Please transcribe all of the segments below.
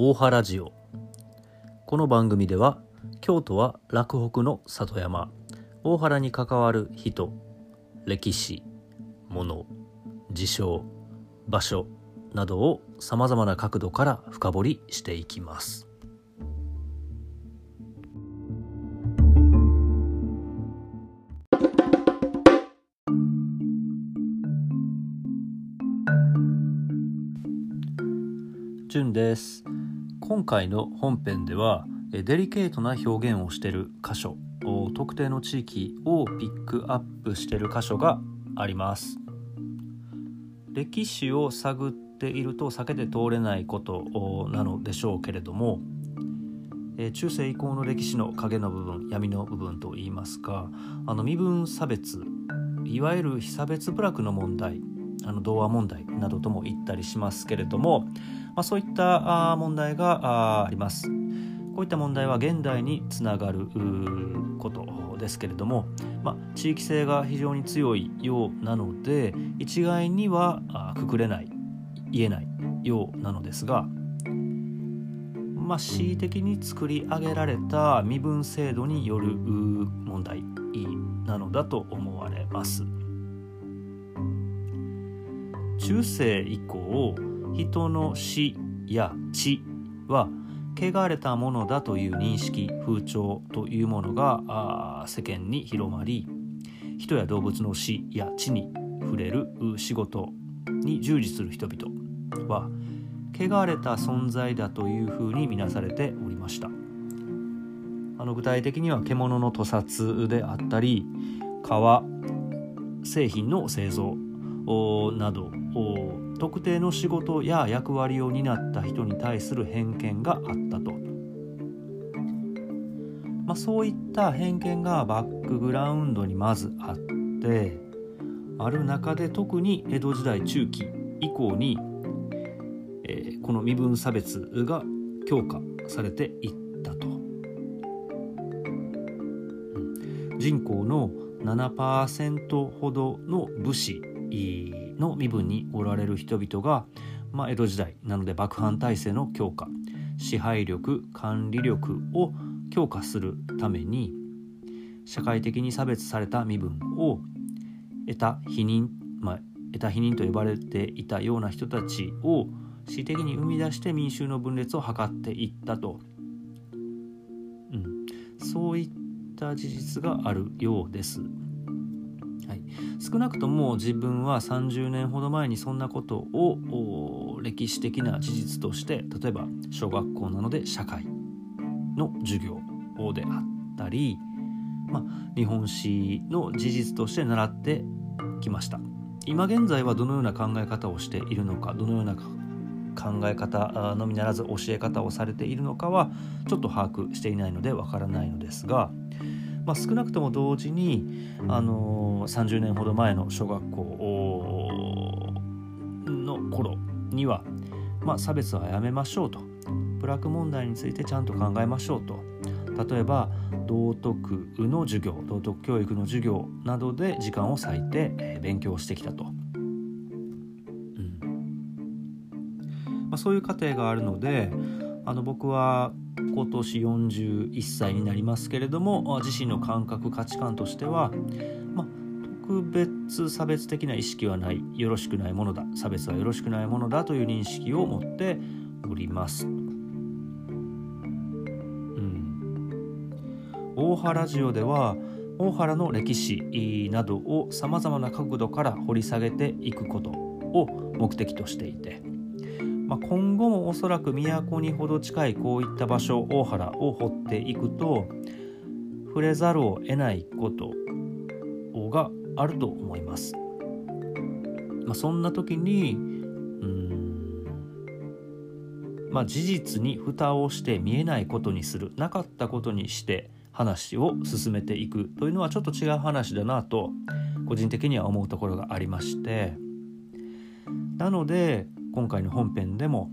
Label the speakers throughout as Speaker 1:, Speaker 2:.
Speaker 1: 大原ジオ。この番組では京都は洛北の里山大原に関わる人歴史物事象場所などをさまざまな角度から深掘りしていきます。純です。回の本編ではデリケートな表現をしている箇所特定の地域をピックアップしている箇所があります。歴史を探っていると避けて通れないことなのでしょうけれども中世以降の歴史の影の部分闇の部分といいますかあの身分差別いわゆる被差別部落の問題あの童話問題などとも言ったりしますけれども、まあ、そういった問題があります。こういった問題は現代につながることですけれども、まあ、地域性が非常に強いようなので一概にはくくれない言えないようなのですが、まあ、恣意的に作り上げられた身分制度による問題なのだと思われます。中世以降人の死や血は汚れたものだという認識風潮というものが世間に広まり人や動物の死や地に触れる仕事に従事する人々は汚れた存在だというふうに見なされておりました。あの具体的には獣の屠殺であったり革製品の製造など特定の仕事や役割を担った人に対する偏見があったと、まあ、そういった偏見がバックグラウンドにまずあってある中で特に江戸時代中期以降に、えー、この身分差別が強化されていったと、人口の7%ほどの武士の身分におられる人々が、まあ、江戸時代なので幕藩体制の強化支配力管理力を強化するために社会的に差別された身分を得た否認、まあ、得た否認と呼ばれていたような人たちを恣意的に生み出して民衆の分裂を図っていったと、うん、そういった事実があるようです。少なくとも自分は30年ほど前にそんなことを歴史的な事実として例えば小学校なので社会の授業であったり、まあ、日本史の事実として習ってきました。今現在はどのような考え方をしているのかどのような考え方のみならず教え方をされているのかはちょっと把握していないのでわからないのですがまあ、少なくとも同時に、あのー、30年ほど前の小学校の頃には、まあ、差別はやめましょうと。ブラック問題についてちゃんと考えましょうと。例えば道徳の授業道徳教育の授業などで時間を割いて、勉強してきたと、うん。ま、そういう過程があるのであの僕は今年41歳になりますけれども自身の感覚価値観としては、まあ、特別差別的な意識はないよろしくないものだ差別はよろしくないものだという認識を持っております。うん、大原ラジオでは大原の歴史などをさまざまな角度から掘り下げていくことを目的としていてまあ、今後もおそらく都にほど近いこういった場所大原を掘っていくと触れざるを得ないことがあると思います。まあ、そんな時にうんまあ事実に蓋をして見えないことにするなかったことにして話を進めていくというのはちょっと違う話だなと個人的には思うところがありましてなので今回の本編でも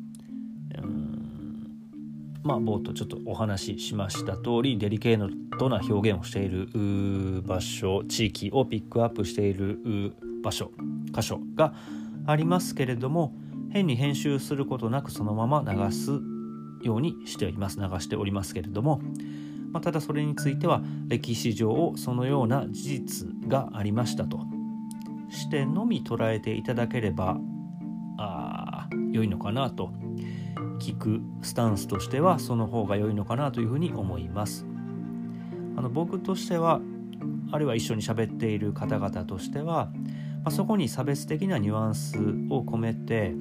Speaker 1: まあ冒頭ちょっとお話ししました通りデリケートな表現をしている場所地域をピックアップしている場所箇所がありますけれども変に編集することなくそのまま流すようにしています流しておりますけれども、まあ、ただそれについては歴史上そのような事実がありましたとしてのみ捉えていただければあ良いのかなと聞くスタンスとしてはその方が良いのかなというふうに思います。あの僕としてはあるいは一緒に喋っている方々としては、まあ、そこに差別的なニュアンスを込めて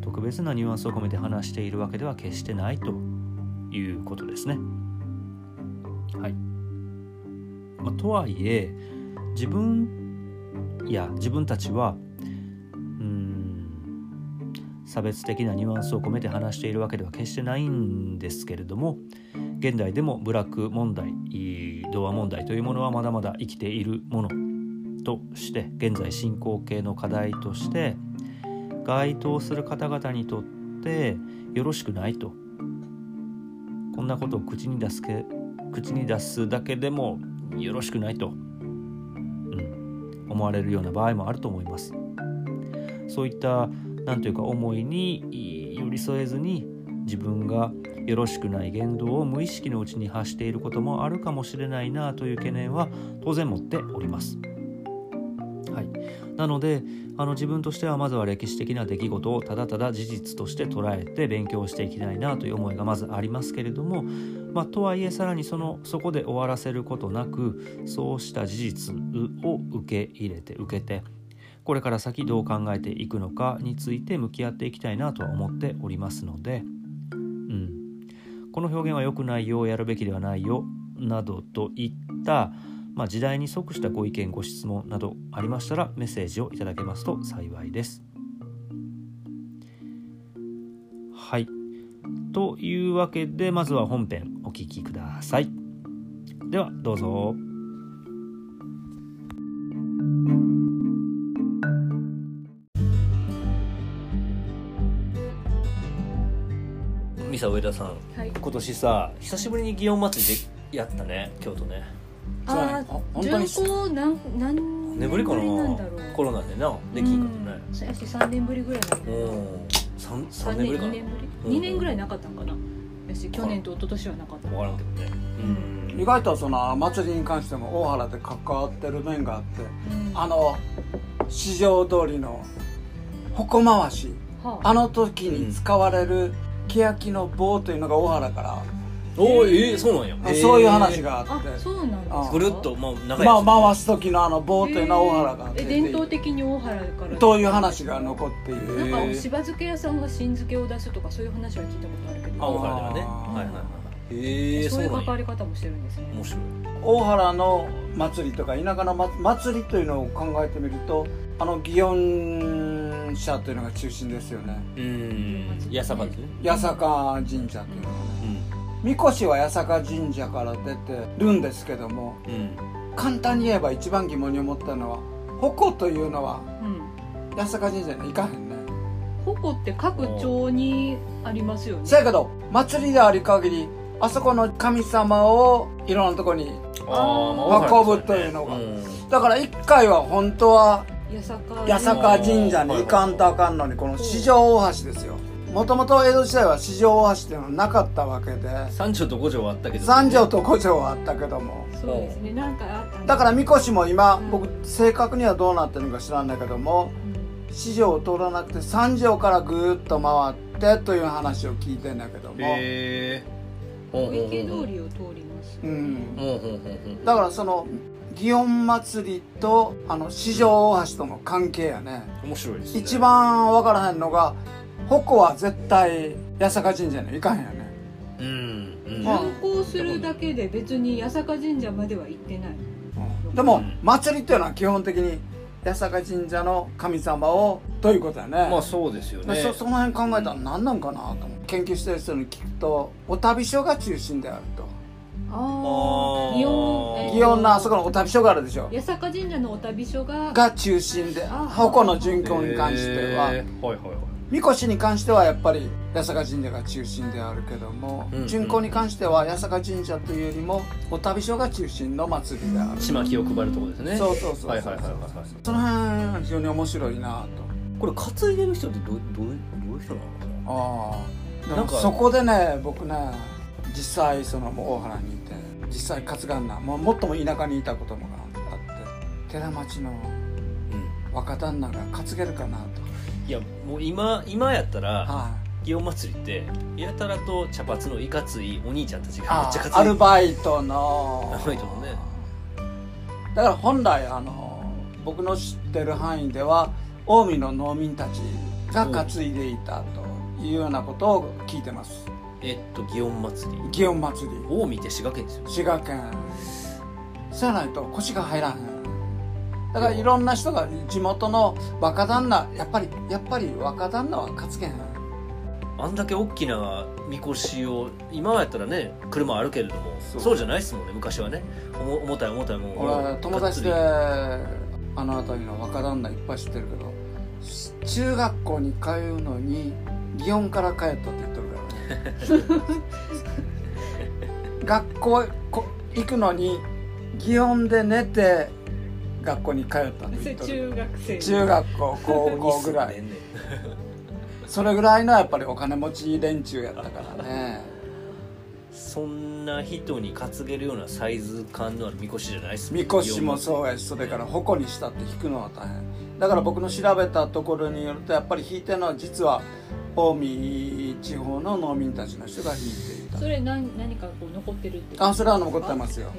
Speaker 1: 特別なニュアンスを込めて話しているわけでは決してないということですね。はい。まあ、とはいえ自分や自分たちは差別的なニュアンスを込めて話しているわけでは決してないんですけれども現代でもブラック問題童話問題というものはまだまだ生きているものとして現在進行形の課題として該当する方々にとってよろしくないと。こんなことを口に出すけ口に出すだけでもよろしくないと、うん、思われるような場合もあると思います。そういった何というか思いに寄り添えずに自分がよろしくない言動を無意識のうちに発していることもあるかもしれないなという懸念は当然持っております。はい、なのであの自分としてはまずは歴史的な出来事をただただ事実として捉えて勉強していきたいなという思いがまずありますけれども、まあ、とはいえさらにそのそこで終わらせることなくそうした事実を受け入れて受けてこれから先どう考えていくのかについて向き合っていきたいなとは思っておりますので、うん、この表現は良くないよやるべきではないよなどといった、まあ、時代に即したご意見ご質問などありましたらメッセージをいただけますと幸いです。はいというわけでまずは本編お聴きください。ではどうぞ。さ上田さん、はい、今年さ久しぶりに祇園祭りでやったね京都ね。
Speaker 2: ああ本当に何何
Speaker 1: 年ぶりかなコロナでなできんかったね。
Speaker 2: そうやし3年ぶりぐらいなん。だ
Speaker 1: 三3年ぶりかな？2
Speaker 2: 年ぶり。2年ぐらいなかったんかな？やし去年と一昨年はなかった。
Speaker 1: 分からんけどね。
Speaker 3: 意外とその祭りに関しても大原で関わってる面があって、あの市場通りの鉾回し、はあ、あの時に使われる欅の棒というのが大原から。
Speaker 1: おえー、そうなんや。
Speaker 3: そういう話があって。
Speaker 2: そうなんです
Speaker 1: ぐるっと、まあ、
Speaker 3: 長い、まあ、回す時のあの棒というのは大原が
Speaker 2: え伝統的に大原から。
Speaker 3: という話が残ってい
Speaker 2: る。なんかしば漬け屋さんが新漬けを出すとかそういう話は聞いたことあるけど。
Speaker 1: あ大原ではねはいはいはい。へ
Speaker 2: えそういう関わり方もしてるんですね。
Speaker 1: 面白い。
Speaker 3: 大原の祭りとか田舎の祭りというのを考えてみるとあの祇園社というのが中心ですよね。
Speaker 1: うん。八坂ですね
Speaker 3: 八坂神社っていうのはね、うん、みこしは八坂神社から出てるんですけども、うん、簡単に言えば一番疑問に思ったのは鉾というのは、うん、八坂神社に行かへんね。
Speaker 2: 鉾って各町にありますよね。
Speaker 3: せやけど祭りであり限りあそこの神様をいろんなとこに運ぶというのが、だから一回は本当は八坂神社に行かんとあかんのにこの四条大橋ですよ。もともと江戸時代は四条大橋っていうのはなかったわけで。
Speaker 1: 三条と五条はあったけど、
Speaker 3: ね、三条と五条はあったけども。
Speaker 2: そうですね。なんかあった
Speaker 3: だからみこしも今、うん、僕正確にはどうなってるのか知らんだけども、うん、四条を通らなくて三条からぐっと回ってという話を聞いてんだけども。
Speaker 1: へ
Speaker 2: え小池通りを通ります
Speaker 3: うん、だからその祇園祭とあの四条大橋との関係やね。
Speaker 1: 面白いです、ね、
Speaker 3: 一番分からへんのが鉾は絶対八坂神社に行かへんよね。
Speaker 1: うん、
Speaker 2: うん、観光するだけで別に八坂神社までは行ってない、
Speaker 3: うん、でも、祭りっていうのは基本的に八坂神社の神様をということやね。
Speaker 1: まあそうですよね。
Speaker 3: そその辺考えたら何なんかなと思う。研究してる人に聞くとお旅所が中心であると
Speaker 2: ああ祇園。
Speaker 3: 祇園。のあそこのお旅所があるでしょ。
Speaker 2: 八坂神社のお旅所が
Speaker 3: が中心で鉾の巡行に関しては、はいはいはい。みこしに関してはやっぱり八坂神社が中心であるけども、うんうん、巡行に関しては八坂神社というよりもお旅所が中心の祭りである。
Speaker 1: ちまきを配るとこですね。
Speaker 3: そうそうそうはいはいはいはいその辺非常に面白いなと。
Speaker 1: これ担いでる人ってどどうどういう人なのかな？
Speaker 3: ああなんか。そこでね僕ね実際その大原にいて実際勝がんなももっとも田舎にいたこともあって寺町の若旦那が担げるかなと、
Speaker 1: いやもう今今やったら、はい、祇園祭ってやたらと茶髪のいかついお兄ちゃんたちがめっちゃ担
Speaker 3: いアルバイトの。
Speaker 1: アルバイトのね。
Speaker 3: だから本来あの僕の知ってる範囲では近江の農民たちが担いでいたというようなことを聞いてます
Speaker 1: えっと祇園祭り。
Speaker 3: 祇園祭り。
Speaker 1: 近江って滋賀県ですよ
Speaker 3: 滋賀県。そうやないと腰が入らへん。だからいろんな人が地元の若旦那やっぱりやっぱり若旦那は勝つけん。
Speaker 1: あんだけ大きなみこしを今やったらね車あるけれどもそう。じゃないですもんね昔はね。重たい重たいも
Speaker 3: ん俺友達であの辺りの若旦那いっぱい知ってるけど中学校に通うのに祇園から帰ったって 学校行くのに祇園で寝て学校に通ったん
Speaker 2: で中学生
Speaker 3: 中学校高校ぐらい。それぐらいのやっぱりお金持ち連中やったからね。
Speaker 1: そんな人に担げるようなサイズ感のあるみこしじゃないっす
Speaker 3: みこしもそうやしそれから矛にしたって引くのは大変。だから僕の調べたところによるとやっぱり引いてるのは実は近江地方の農民たちの人が引いていた。
Speaker 2: それ何何かこう残ってるって
Speaker 3: あそれは残ってますよ。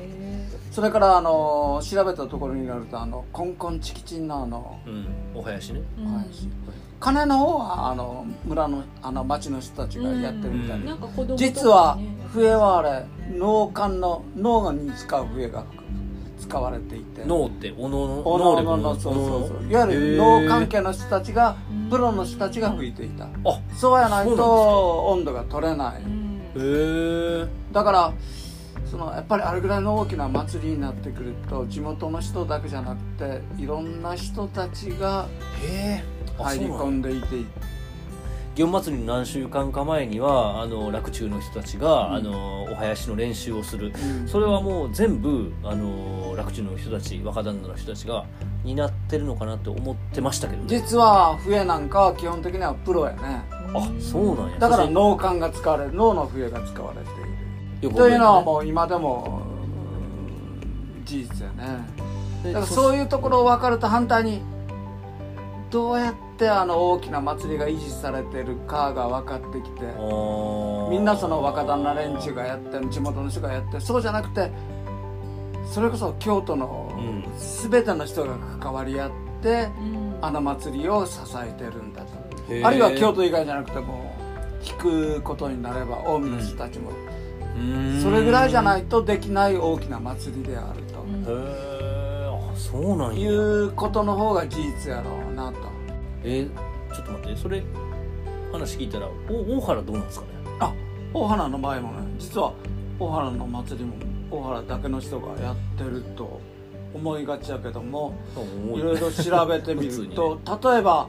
Speaker 3: それからあの調べたところによるとあのコンコンチキチンのあの、
Speaker 1: うん、お囃子ね。お囃子、
Speaker 3: 金の方はあの村のあの町の人たちがやってるみたいな、うん、実は笛はあれ農館の農に使う笛が使われていて。
Speaker 1: 農っておの
Speaker 3: おのののそうそうそう。いわゆる農関係の人たちがプロの人たちが吹いていた。あそうやないと温度が取れない。へえだからそのやっぱりあれぐらいの大きな祭りになってくると地元の人だけじゃなくていろんな人たちが入り込んでいて
Speaker 1: 祇園祭りの何週間か前にはあの洛中の人たちが、うん、あのお囃子の練習をする、うん、それはもう全部あの洛中の人たち若旦那の人たちが担ってるのかなって思ってましたけど、ね、
Speaker 3: 実は笛なんかは基本的にはプロやね。
Speaker 1: あそうなんや。
Speaker 3: だから農館が使われる脳の笛が使われている。というのはもう今でも事実やね。だからそういうところを分かると反対にどうやってあの大きな祭りが維持されてるかが分かってきてみんなその若旦那連中がやって地元の人がやってそうじゃなくてそれこそ京都の全ての人が関わり合って、あの祭りを支えてるんだと。あるいは京都以外じゃなくても引くことになれば近江の人たちも、それぐらいじゃないとできない大きな祭りであると。へ
Speaker 1: えあそうなん
Speaker 3: や。いうことの方が事実やろうなと
Speaker 1: えー、ちょっと待ってそれ話聞いたらお大原どうなんですかね？
Speaker 3: あ大原の場合もね実は大原の祭りも大原だけの人がやってると思いがちやけどもいろいろ調べてみると、ね、例えば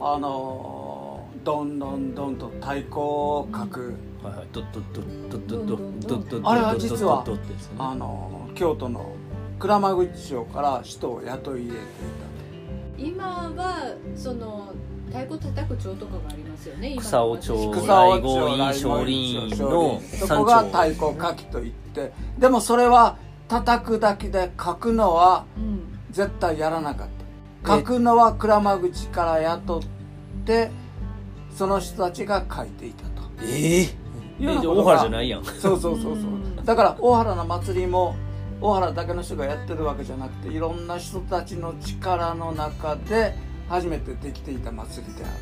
Speaker 3: あのー、どんどんどんと太鼓を書く、はいはい、どどどどどどどあれは実は、ね、あの、京都の鞍馬口町から人を雇い入れていた
Speaker 2: 今はその太鼓叩く町とかがありますよね
Speaker 1: 草尾町
Speaker 3: 草尾町少林のそこが太鼓書きといってでもそれは叩くだけで書くのは絶対やらなかった、書くのは鞍馬口から雇ってその人たちが書いていたと。
Speaker 1: ええー、大原じゃないやん。
Speaker 3: そうそうそうそう。だから大原の祭りも大原だけの人がやってるわけじゃなくていろんな人たちの力の中で初めてできていた祭りである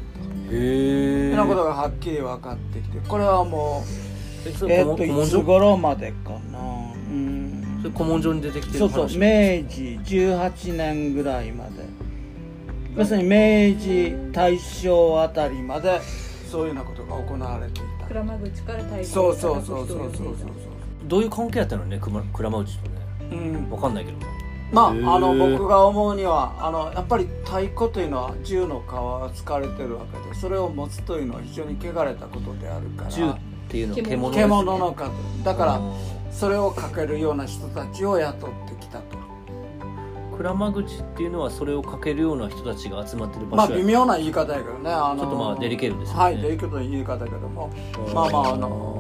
Speaker 3: と。へえなことがはっきり分かってきてこれはもうえっといつ頃までかな？うん。
Speaker 1: それ古文書に出てきてる
Speaker 3: そうそう明治18年ぐらいまで。要するに明治大正あたりまでそういうようなことが行われていた。
Speaker 2: 鞍馬口から大
Speaker 3: 正そうそうそうそうそうそう。
Speaker 1: どういう関係やったのね鞍馬口と？ねうん。分かんないけど。
Speaker 3: まああの僕が思うにはあのやっぱり太鼓というのは銃の皮が使われてるわけでそれを持つというのは非常に汚れたことであるから。
Speaker 1: 銃っていうのは
Speaker 3: 獣獣の数だからそれをかけるような人たちを雇ってきたと。
Speaker 1: 鞍馬口っていうのはそれをかけるような人たちが集まってる場所
Speaker 3: まあ微妙な言い方やけどね、あ
Speaker 1: のちょっとまあデリケートですよね。
Speaker 3: はいデリケートな言い方やけども。まあまああの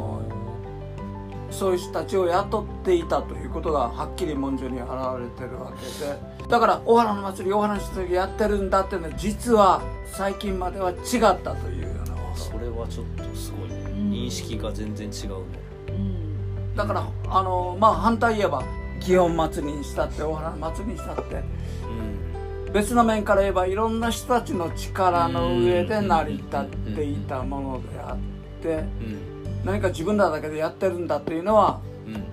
Speaker 3: そういう人たちを雇っていたということがはっきり文書に現れてるわけで。だから大原の祭り大原の祭りやってるんだっていうのは実は最近までは違ったというような
Speaker 1: それはちょっとすごい、ね、認識が全然違うね、
Speaker 3: うん、だからあのまあ反対言えば祇園祭りにしたって大原の祭りにしたって、うん、別の面から言えばいろんな人たちの力の上で成り立っていたものであって、うん何か自分らだけでやってるんだっていうのは、うん、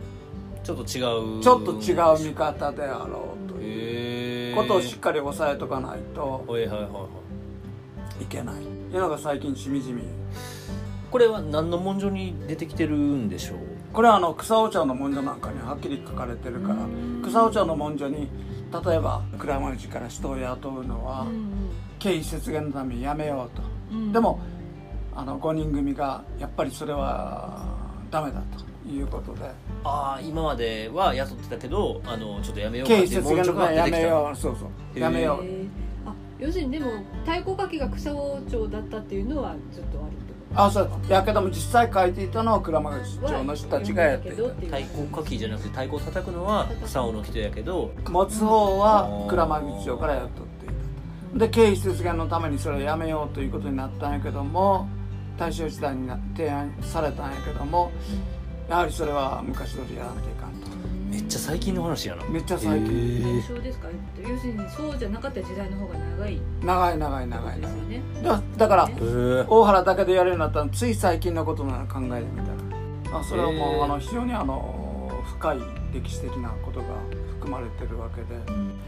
Speaker 1: ちょっと違う。
Speaker 3: ちょっと違う見方であろうということをしっかり押さえとかないといけない。いうのが最近しみじみ。
Speaker 1: これは何の文書に出てきてるんでしょう？
Speaker 3: これはあの草尾町の文書なんかにはっきり書かれてるから草尾町の文書に例えば倉町から人を雇うのは経費節減のためにやめようと、でもあの5人組がやっぱりそれはダメだということで。
Speaker 1: ああ今までは雇ってたけどあのちょっとやめよう
Speaker 3: かっていう文書がやめよう。そうそう。やめよう。
Speaker 2: あ要するにでも太鼓書きが草尾町だったっていうのはずっとある
Speaker 3: あそうやけども実際書いていたのは鞍馬町の人たちがやっていた
Speaker 1: 太鼓書きじゃなくて太鼓叩くのは草尾の人やけど。
Speaker 3: 持つ方は鞍馬口町からやっとっていたで経費節減のためにそれをやめようということになったんやけども大正時代に提案されたんやけども、やはりそれは昔通りやらんといかんと。
Speaker 1: めっちゃ最近の話やな。
Speaker 3: めっちゃ最近。
Speaker 2: 大正ですか？要するにそうじゃなかった時代の方が長い。
Speaker 3: 長い長い長い長い、ね、だだから、大原だけでやるようになったのつい最近のことなら考えてみたらあそれはもうあの非常にあの深い歴史的なことが含まれてるわけで、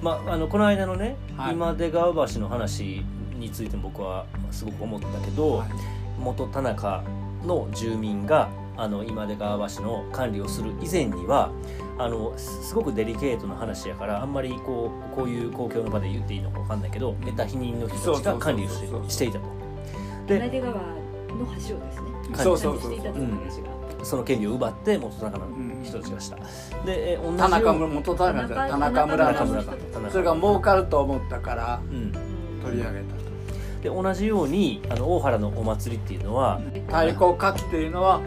Speaker 1: まあ、あのこの間のね、はい、今出川橋の話について僕はすごく思ったけど、はい。元田中の住民があの今出川橋の管理をする以前にはあのすごくデリケートな話やからあんまりこうこういう公共の場で言っていいのか分かんないけど得た否認の人たちが管理をしていたと。
Speaker 2: で今出川の橋をですね
Speaker 3: 管理して
Speaker 2: いたという話が。
Speaker 1: その権利を奪って元田中の人たちがした、
Speaker 3: うん、で同じ田中村元田中田中村田中村それが儲かると思ったから、うん、取り上げた
Speaker 1: で同じようにあの大原のお祭りっていうのは
Speaker 3: 太鼓火器っていうのは、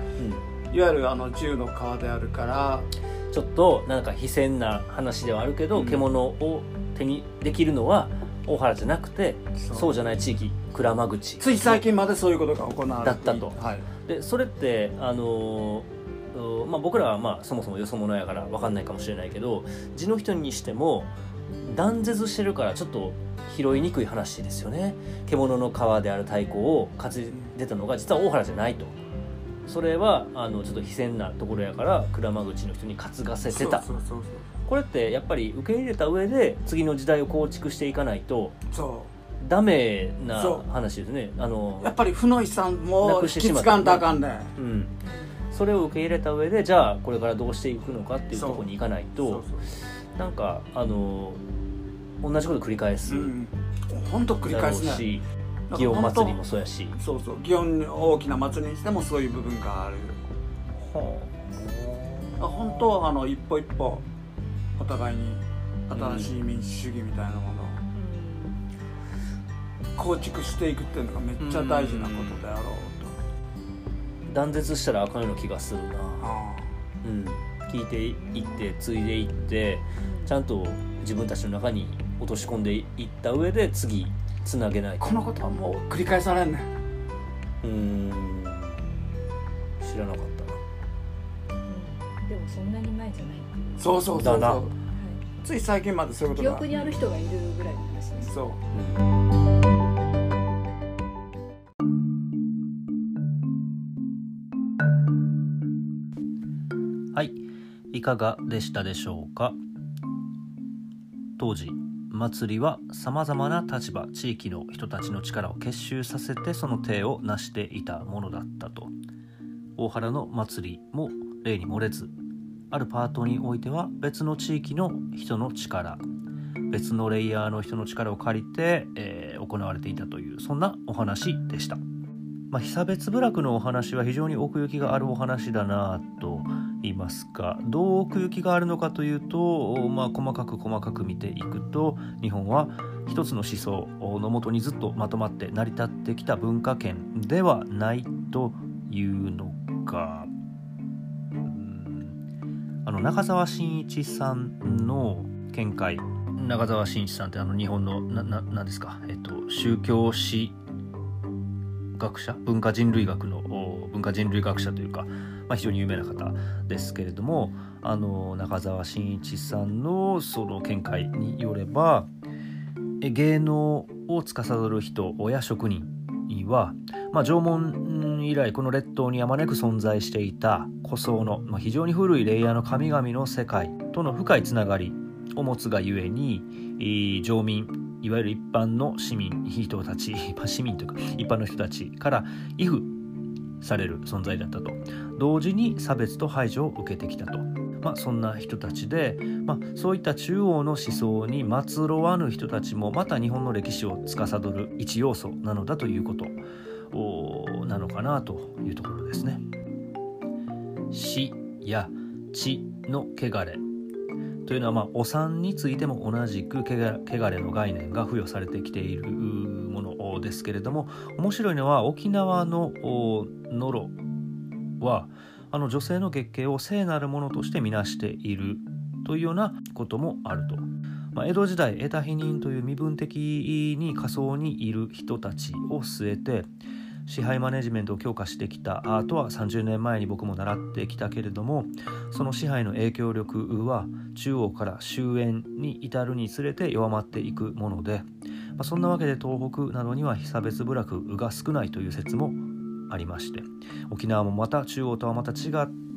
Speaker 3: うん、いわゆるあの銃の皮であるから
Speaker 1: ちょっとなんか非戦な話ではあるけど、うん、獣を手にできるのは大原じゃなくてそう。じゃない地域鞍馬口。
Speaker 3: つい最近までそういうことが行われ
Speaker 1: だったと、はい、でそれってあのまあ、僕らはまあそもそもよそ者やから分かんないかもしれないけど地の人にしても断絶してるからちょっと拾いにくい話ですよね。獣の皮である太鼓を担いでたのが実は大原じゃないと。それはあのちょっと非戦なところやから鞍馬口の人に担がせてた。これってやっぱり受け入れた上で次の時代を構築していかないとダメな話ですね。あの
Speaker 3: やっぱり負の遺産も引き継がんとあかんね、
Speaker 1: うん、それを受け入れた上でじゃあこれからどうしていくのかっていうところに行かないとなんかあの同じこと繰り返す、
Speaker 3: 本当繰り返す
Speaker 1: ね。祇園祭りもそうやし。
Speaker 3: そうそう祇園大きな祭りにしてもそういう部分がある。はあ本当あの一歩一歩お互いに新しい民主主義みたいなものを構築していくっていうのがめっちゃ大事なことであろうと、
Speaker 1: 断絶したらあかんような気がするな。うん。聞いていって継いでいってちゃんと自分たちの中に落とし込んでいった上で次つなげない。
Speaker 3: このことはもう繰り返されんね
Speaker 1: ん。うん。知らなかったな。
Speaker 2: でもそんなに前じゃない。
Speaker 3: そうそうそうそう、はい、つい最近までそういうこと
Speaker 2: が。記憶にある人がいるぐらいなんですね
Speaker 3: そう、
Speaker 2: うん。
Speaker 1: はい、いかがでしたでしょうか？当時祭りはさまざまな立場地域の人たちの力を結集させてその体を成していたものだったと大原の祭りも例に漏れずあるパートにおいては別の地域の人の力別のレイヤーの人の力を借りて、えー、行われていたというそんなお話でした。まあ、被差別部落のお話は非常に奥行きがあるお話だなといますか。どう奥行きがあるのかというと、まあ、細かく細かく見ていくと日本は一つの思想のもとにずっとまとまって成り立ってきた文化圏ではないというのか。あの中澤真一さんの見解。中澤真一さんってあの日本のなななんですか、えっと、宗教史学者？文化人類学の文化人類学者というか、まあ、非常に有名な方ですけれどもあの中澤真一さんのその見解によれば芸能を司る人親職人は、まあ、縄文以来この列島にあまねく存在していた古層の、まあ、非常に古いレイヤーの神々の世界との深いつながりを持つがゆえに縄民いわゆる一般の市民人たち まあ市民というか一般の人たちから畏怖される存在だったと。同時に差別と排除を受けてきたと、まあ、そんな人たちで、まあ、そういった中央の思想に末路わぬ人たちもまた日本の歴史を司る一要素なのだということ。なのかなというところですね。死や血の汚れ。というのは、まあ、お産についても同じく汚れの概念が付与されてきているもの。ですけれども面白いのは沖縄のノロはあの女性の月経を聖なるものとしてみなしているというようなこともあると。まあ、江戸時代得た否認という身分的に仮想にいる人たちを据えて支配マネジメントを強化してきたあとは30年前に僕も習ってきたけれどもその支配の影響力は中央から終焉に至るにつれて弱まっていくもので、まあ、そんなわけで東北などには被差別部落が少ないという説もありまして沖縄もまた中央とはまた違っ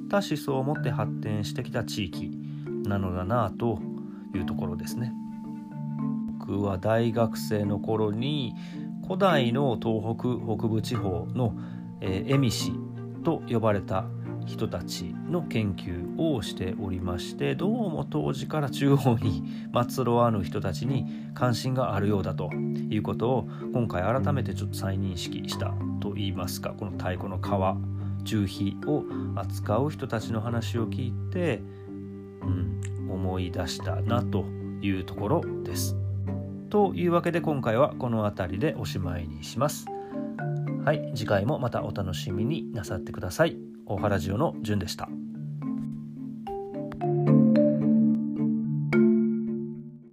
Speaker 1: た思想を持って発展してきた地域なのだなというところですね。僕は大学生の頃に古代の東北北部地方の、えー、と呼ばれた人たちの研究をしておりましてどうも当時から中央に末路ある人たちに関心があるようだということを今回改めてちょっと再認識したといいますかこの太鼓の皮重皮を扱う人たちの話を聞いて、うん、思い出したなというところです。というわけで今回はこの辺りでおしまいにします。はい、次回もまたお楽しみになさってください。大原ジオのじゅんでした。